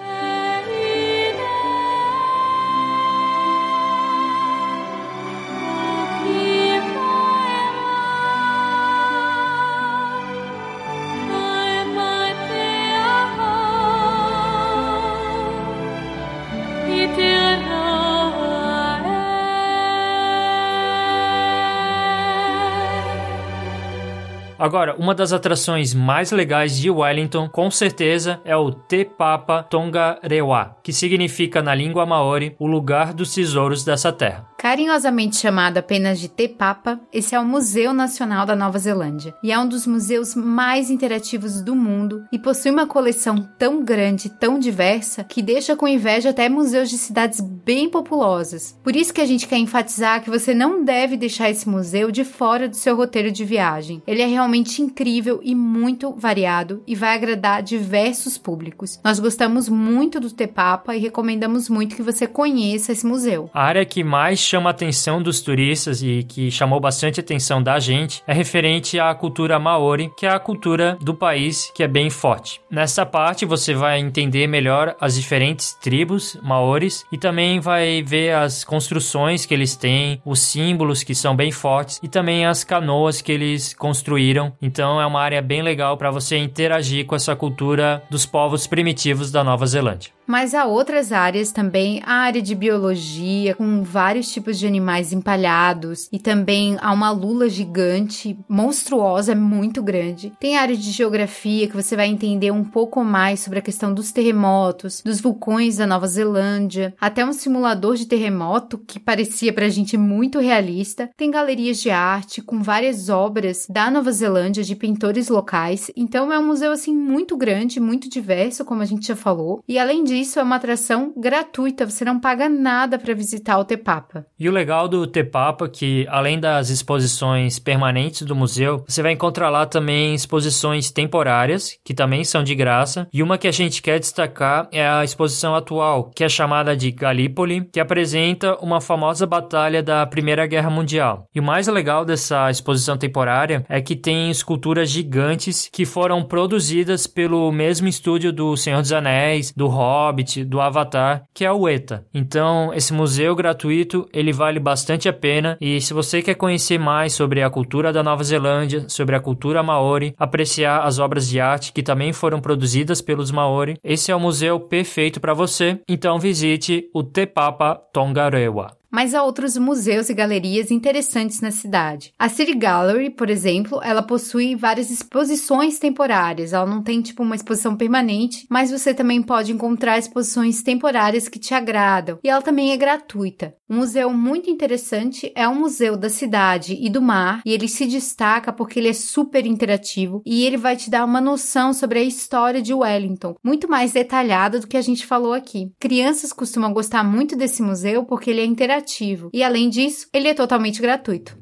Agora, uma das atrações mais legais de Wellington, com certeza, é o Te Papa Tongarewa, que significa na língua maori o lugar dos tesouros dessa terra. Carinhosamente chamado apenas de Te Papa, esse é o Museu Nacional da Nova Zelândia e é um dos museus mais interativos do mundo e possui uma coleção tão grande, tão diversa, que deixa com inveja até museus de cidades bem populosas. Por isso que a gente quer enfatizar que você não deve deixar esse museu de fora do seu roteiro de viagem. Ele é realmente incrível e muito variado e vai agradar diversos públicos. Nós gostamos muito do Te Papa e recomendamos muito que você conheça esse museu. A área que mais chama a atenção dos turistas e que chamou bastante atenção da gente é referente à cultura maori, que é a cultura do país que é bem forte. Nessa parte você vai entender melhor as diferentes tribos maoris e também vai ver as construções que eles têm, os símbolos que são bem fortes e também as canoas que eles construíram. Então é uma área bem legal para você interagir com essa cultura dos povos primitivos da Nova Zelândia. Mas há outras áreas também, a área de biologia, com vários tipos de animais empalhados, e também há uma lula gigante, monstruosa, muito grande. Tem a área de geografia, que você vai entender um pouco mais sobre a questão dos terremotos, dos vulcões da Nova Zelândia, até um simulador de terremoto que parecia pra gente muito realista. Tem galerias de arte com várias obras da Nova Zelândia de pintores locais. Então é um museu assim muito grande, muito diverso, como a gente já falou. E além disso, isso é uma atração gratuita, você não paga nada para visitar o Tepapa. E o legal do Tepapa é que, além das exposições permanentes do museu, você vai encontrar lá também exposições temporárias, que também são de graça. E uma que a gente quer destacar é a exposição atual, que é chamada de Galípoli, que apresenta uma famosa batalha da Primeira Guerra Mundial. E o mais legal dessa exposição temporária é que tem esculturas gigantes que foram produzidas pelo mesmo estúdio do Senhor dos Anéis, do Hobbit, Hobbit, do Avatar, que é o ETA. Então, esse museu gratuito, ele vale bastante a pena e se você quer conhecer mais sobre a cultura da Nova Zelândia, sobre a cultura maori, apreciar as obras de arte que também foram produzidas pelos maori, esse é o museu perfeito para você. Então, visite o Te Papa Tongarewa mas há outros museus e galerias interessantes na cidade. A City Gallery, por exemplo, ela possui várias exposições temporárias. Ela não tem tipo uma exposição permanente, mas você também pode encontrar exposições temporárias que te agradam. E ela também é gratuita. Um museu muito interessante é o Museu da Cidade e do Mar, e ele se destaca porque ele é super interativo e ele vai te dar uma noção sobre a história de Wellington, muito mais detalhada do que a gente falou aqui. Crianças costumam gostar muito desse museu porque ele é interativo e, além disso, ele é totalmente gratuito.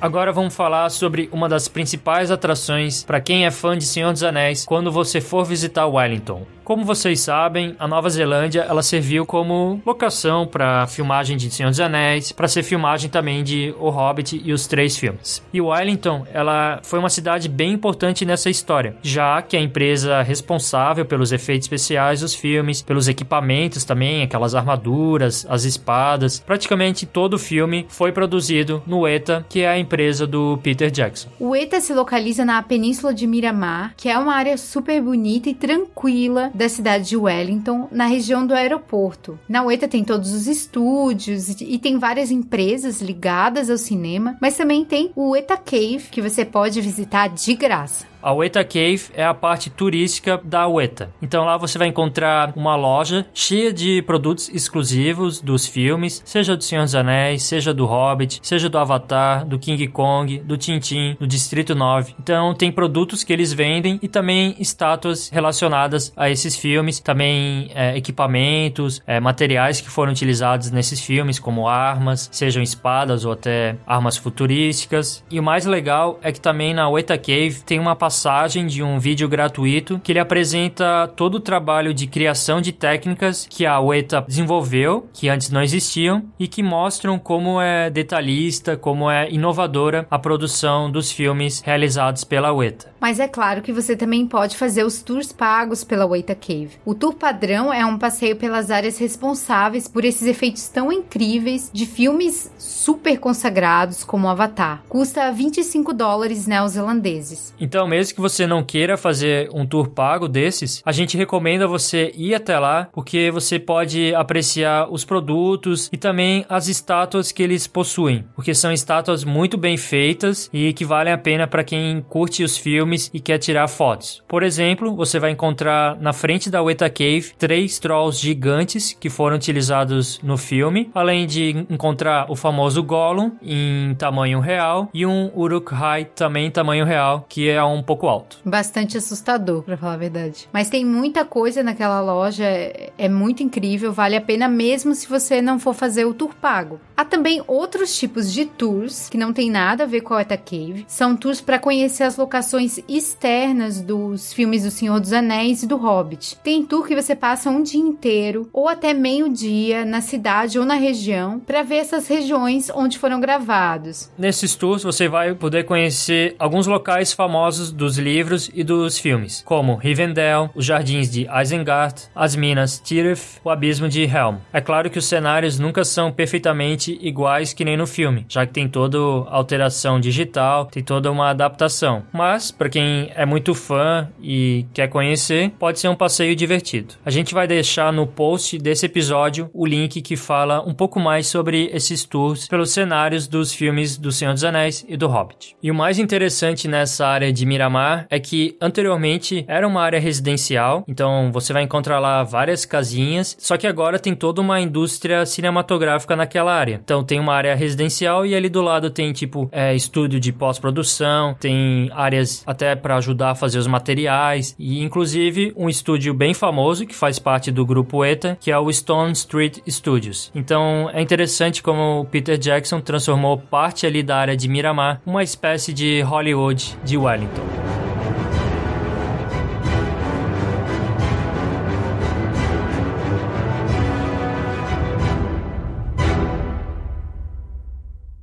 Agora vamos falar sobre uma das principais atrações para quem é fã de Senhor dos Anéis quando você for visitar Wellington. Como vocês sabem, a Nova Zelândia ela serviu como locação para filmagem de Senhor dos Anéis, para ser filmagem também de O Hobbit e os três filmes. E Wellington, ela foi uma cidade bem importante nessa história, já que a empresa responsável pelos efeitos especiais dos filmes, pelos equipamentos também, aquelas armaduras, as espadas, praticamente todo o filme foi produzido no ETA, que é a empresa do Peter Jackson. O ETA se localiza na península de Miramar, que é uma área super bonita e tranquila da cidade de Wellington, na região do aeroporto. Na UETA tem todos os estúdios e tem várias empresas ligadas ao cinema, mas também tem o UETA Cave, que você pode visitar de graça. A Weta Cave é a parte turística da Weta. Então lá você vai encontrar uma loja cheia de produtos exclusivos dos filmes, seja do Senhor dos Anéis, seja do Hobbit, seja do Avatar, do King Kong, do Tintin, do Distrito 9. Então tem produtos que eles vendem e também estátuas relacionadas a esses filmes, também é, equipamentos, é, materiais que foram utilizados nesses filmes, como armas, sejam espadas ou até armas futurísticas. E o mais legal é que também na Weta Cave tem uma passagem de um vídeo gratuito que ele apresenta todo o trabalho de criação de técnicas que a Weta desenvolveu, que antes não existiam, e que mostram como é detalhista, como é inovadora a produção dos filmes realizados pela Weta. Mas é claro que você também pode fazer os tours pagos pela Weta Cave. O tour padrão é um passeio pelas áreas responsáveis por esses efeitos tão incríveis de filmes super consagrados como Avatar. Custa 25 dólares neozelandeses. Então, mesmo que você não queira fazer um tour pago desses, a gente recomenda você ir até lá, porque você pode apreciar os produtos e também as estátuas que eles possuem, porque são estátuas muito bem feitas e que valem a pena para quem curte os filmes e quer tirar fotos. Por exemplo, você vai encontrar na frente da Weta Cave três trolls gigantes que foram utilizados no filme, além de encontrar o famoso Gollum em tamanho real e um Uruk-hai também em tamanho real, que é um pouco alto. Bastante assustador, para falar a verdade. Mas tem muita coisa naquela loja, é, é muito incrível, vale a pena mesmo se você não for fazer o tour pago. Há também outros tipos de tours que não tem nada a ver com a Eta Cave. São tours para conhecer as locações externas dos filmes do Senhor dos Anéis e do Hobbit. Tem tour que você passa um dia inteiro ou até meio dia na cidade ou na região para ver essas regiões onde foram gravados. Nesses tours você vai poder conhecer alguns locais famosos dos livros e dos filmes, como Rivendell, os jardins de Isengard, as minas Tirith, o abismo de Helm. É claro que os cenários nunca são perfeitamente iguais que nem no filme, já que tem toda alteração digital, tem toda uma adaptação. Mas para quem é muito fã e quer conhecer, pode ser um passeio divertido. A gente vai deixar no post desse episódio o link que fala um pouco mais sobre esses tours pelos cenários dos filmes do Senhor dos Anéis e do Hobbit. E o mais interessante nessa área de Miramar é que anteriormente era uma área residencial, então você vai encontrar lá várias casinhas, só que agora tem toda uma indústria cinematográfica naquela área. Então tem uma área residencial e ali do lado tem tipo é, estúdio de pós-produção, tem áreas até para ajudar a fazer os materiais e inclusive um estúdio bem famoso que faz parte do grupo ETA, que é o Stone Street Studios. Então é interessante como o Peter Jackson transformou parte ali da área de Miramar uma espécie de Hollywood de Wellington.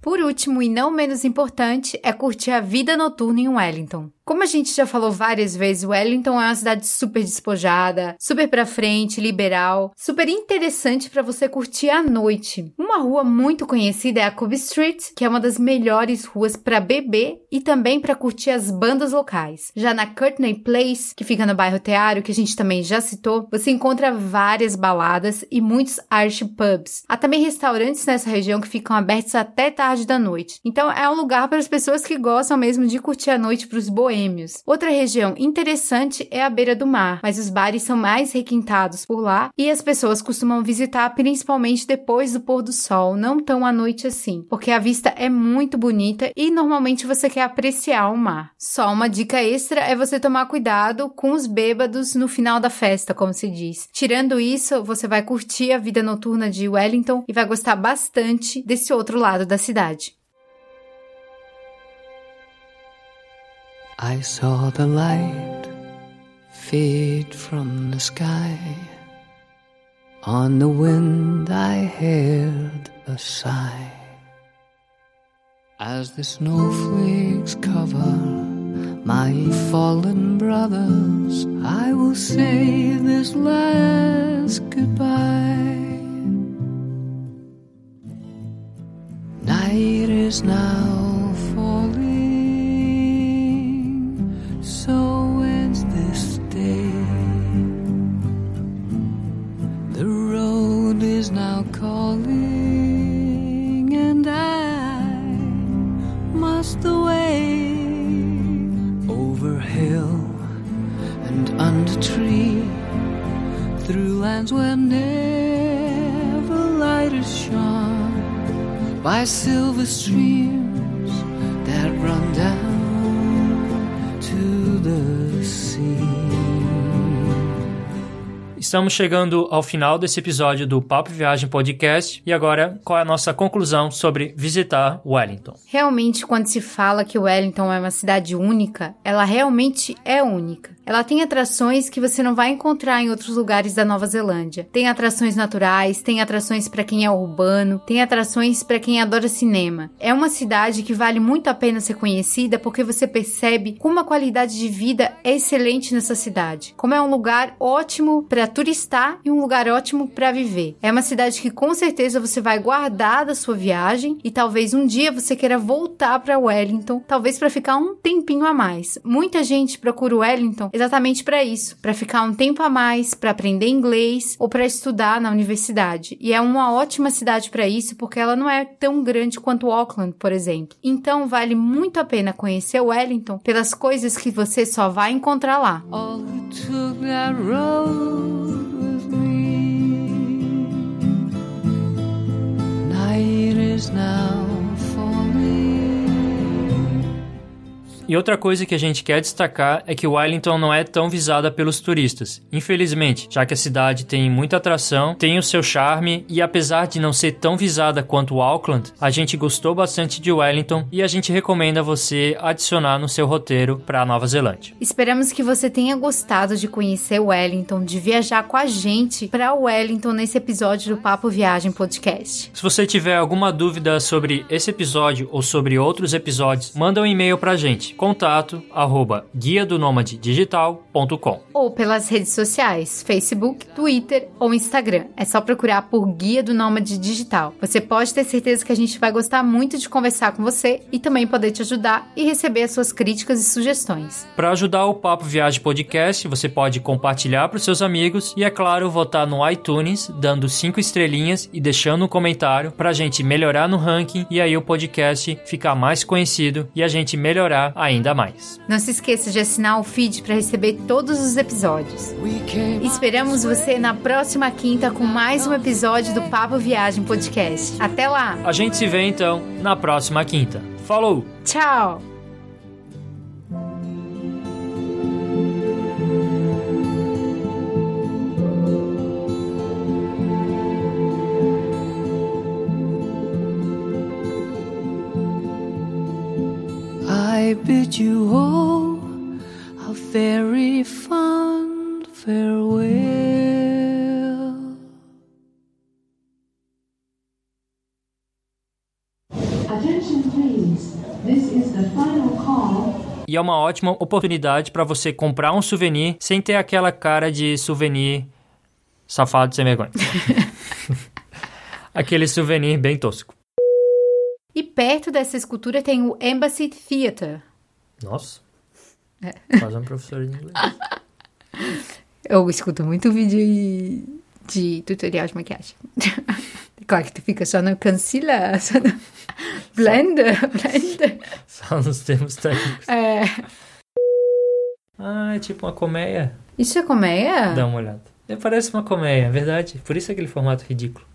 Por último e não menos importante é curtir a vida noturna em Wellington. Como a gente já falou várias vezes, Wellington é uma cidade super despojada, super pra frente, liberal, super interessante para você curtir à noite. Uma rua muito conhecida é a Cove Street, que é uma das melhores ruas para beber e também para curtir as bandas locais. Já na Courtney Place, que fica no bairro Teário, que a gente também já citou, você encontra várias baladas e muitos art pubs. Há também restaurantes nessa região que ficam abertos até tarde da noite. Então é um lugar para as pessoas que gostam mesmo de curtir a noite para os boêmios boêmios. Outra região interessante é a beira do mar, mas os bares são mais requintados por lá e as pessoas costumam visitar principalmente depois do pôr do sol, não tão à noite assim, porque a vista é muito bonita e normalmente você quer apreciar o mar. Só uma dica extra é você tomar cuidado com os bêbados no final da festa, como se diz. Tirando isso, você vai curtir a vida noturna de Wellington e vai gostar bastante desse outro lado da cidade. I saw the light fade from the sky. On the wind I heard a sigh. As the snowflakes cover my fallen brothers, I will say this last goodbye. Night is now through lands where never light is shone by silver streams that run down to the sea. Estamos chegando ao final desse episódio do Papo Viagem Podcast. E agora, qual é a nossa conclusão sobre visitar Wellington? Realmente, quando se fala que Wellington é uma cidade única, ela realmente é única. Ela tem atrações que você não vai encontrar em outros lugares da Nova Zelândia. Tem atrações naturais, tem atrações para quem é urbano, tem atrações para quem adora cinema. É uma cidade que vale muito a pena ser conhecida porque você percebe como a qualidade de vida é excelente nessa cidade, como é um lugar ótimo para turistar e um lugar ótimo para viver. É uma cidade que com certeza você vai guardar da sua viagem e talvez um dia você queira voltar para Wellington, talvez para ficar um tempinho a mais. Muita gente procura Wellington exatamente para isso, para ficar um tempo a mais, para aprender inglês ou para estudar na universidade. E é uma ótima cidade para isso porque ela não é tão grande quanto Auckland, por exemplo. Então vale muito a pena conhecer Wellington pelas coisas que você só vai encontrar lá. All took that road. Night is now E outra coisa que a gente quer destacar é que Wellington não é tão visada pelos turistas. Infelizmente, já que a cidade tem muita atração, tem o seu charme e apesar de não ser tão visada quanto Auckland, a gente gostou bastante de Wellington e a gente recomenda você adicionar no seu roteiro para a Nova Zelândia. Esperamos que você tenha gostado de conhecer Wellington, de viajar com a gente para Wellington nesse episódio do Papo Viagem Podcast. Se você tiver alguma dúvida sobre esse episódio ou sobre outros episódios, manda um e-mail para a gente contato arroba guia do digital.com ou pelas redes sociais, Facebook, Twitter ou Instagram. É só procurar por Guia do Nômade Digital. Você pode ter certeza que a gente vai gostar muito de conversar com você e também poder te ajudar e receber as suas críticas e sugestões. Para ajudar o Papo Viagem Podcast, você pode compartilhar para os seus amigos e, é claro, votar no iTunes, dando cinco estrelinhas e deixando um comentário para a gente melhorar no ranking e aí o podcast ficar mais conhecido e a gente melhorar a ainda mais. Não se esqueça de assinar o feed para receber todos os episódios. Esperamos você na próxima quinta com mais um episódio do Papo Viagem Podcast. Até lá! A gente se vê então na próxima quinta. Falou! Tchau! I bid you all a very fond farewell. Attention please. This is the final call e é uma ótima oportunidade para você comprar um souvenir sem ter aquela cara de souvenir safado sem vergonha. Aquele souvenir bem tosco. E perto dessa escultura tem o Embassy Theatre. Nossa. É. Quase um professor de inglês. Eu escuto muito vídeo de tutorial de maquiagem. Claro que tu fica só no concealer, só no blender, blender. Só nos termos técnicos. É. Ah, é tipo uma colmeia. Isso é colmeia? Dá uma olhada. Parece uma colmeia, é verdade. Por isso é aquele formato ridículo.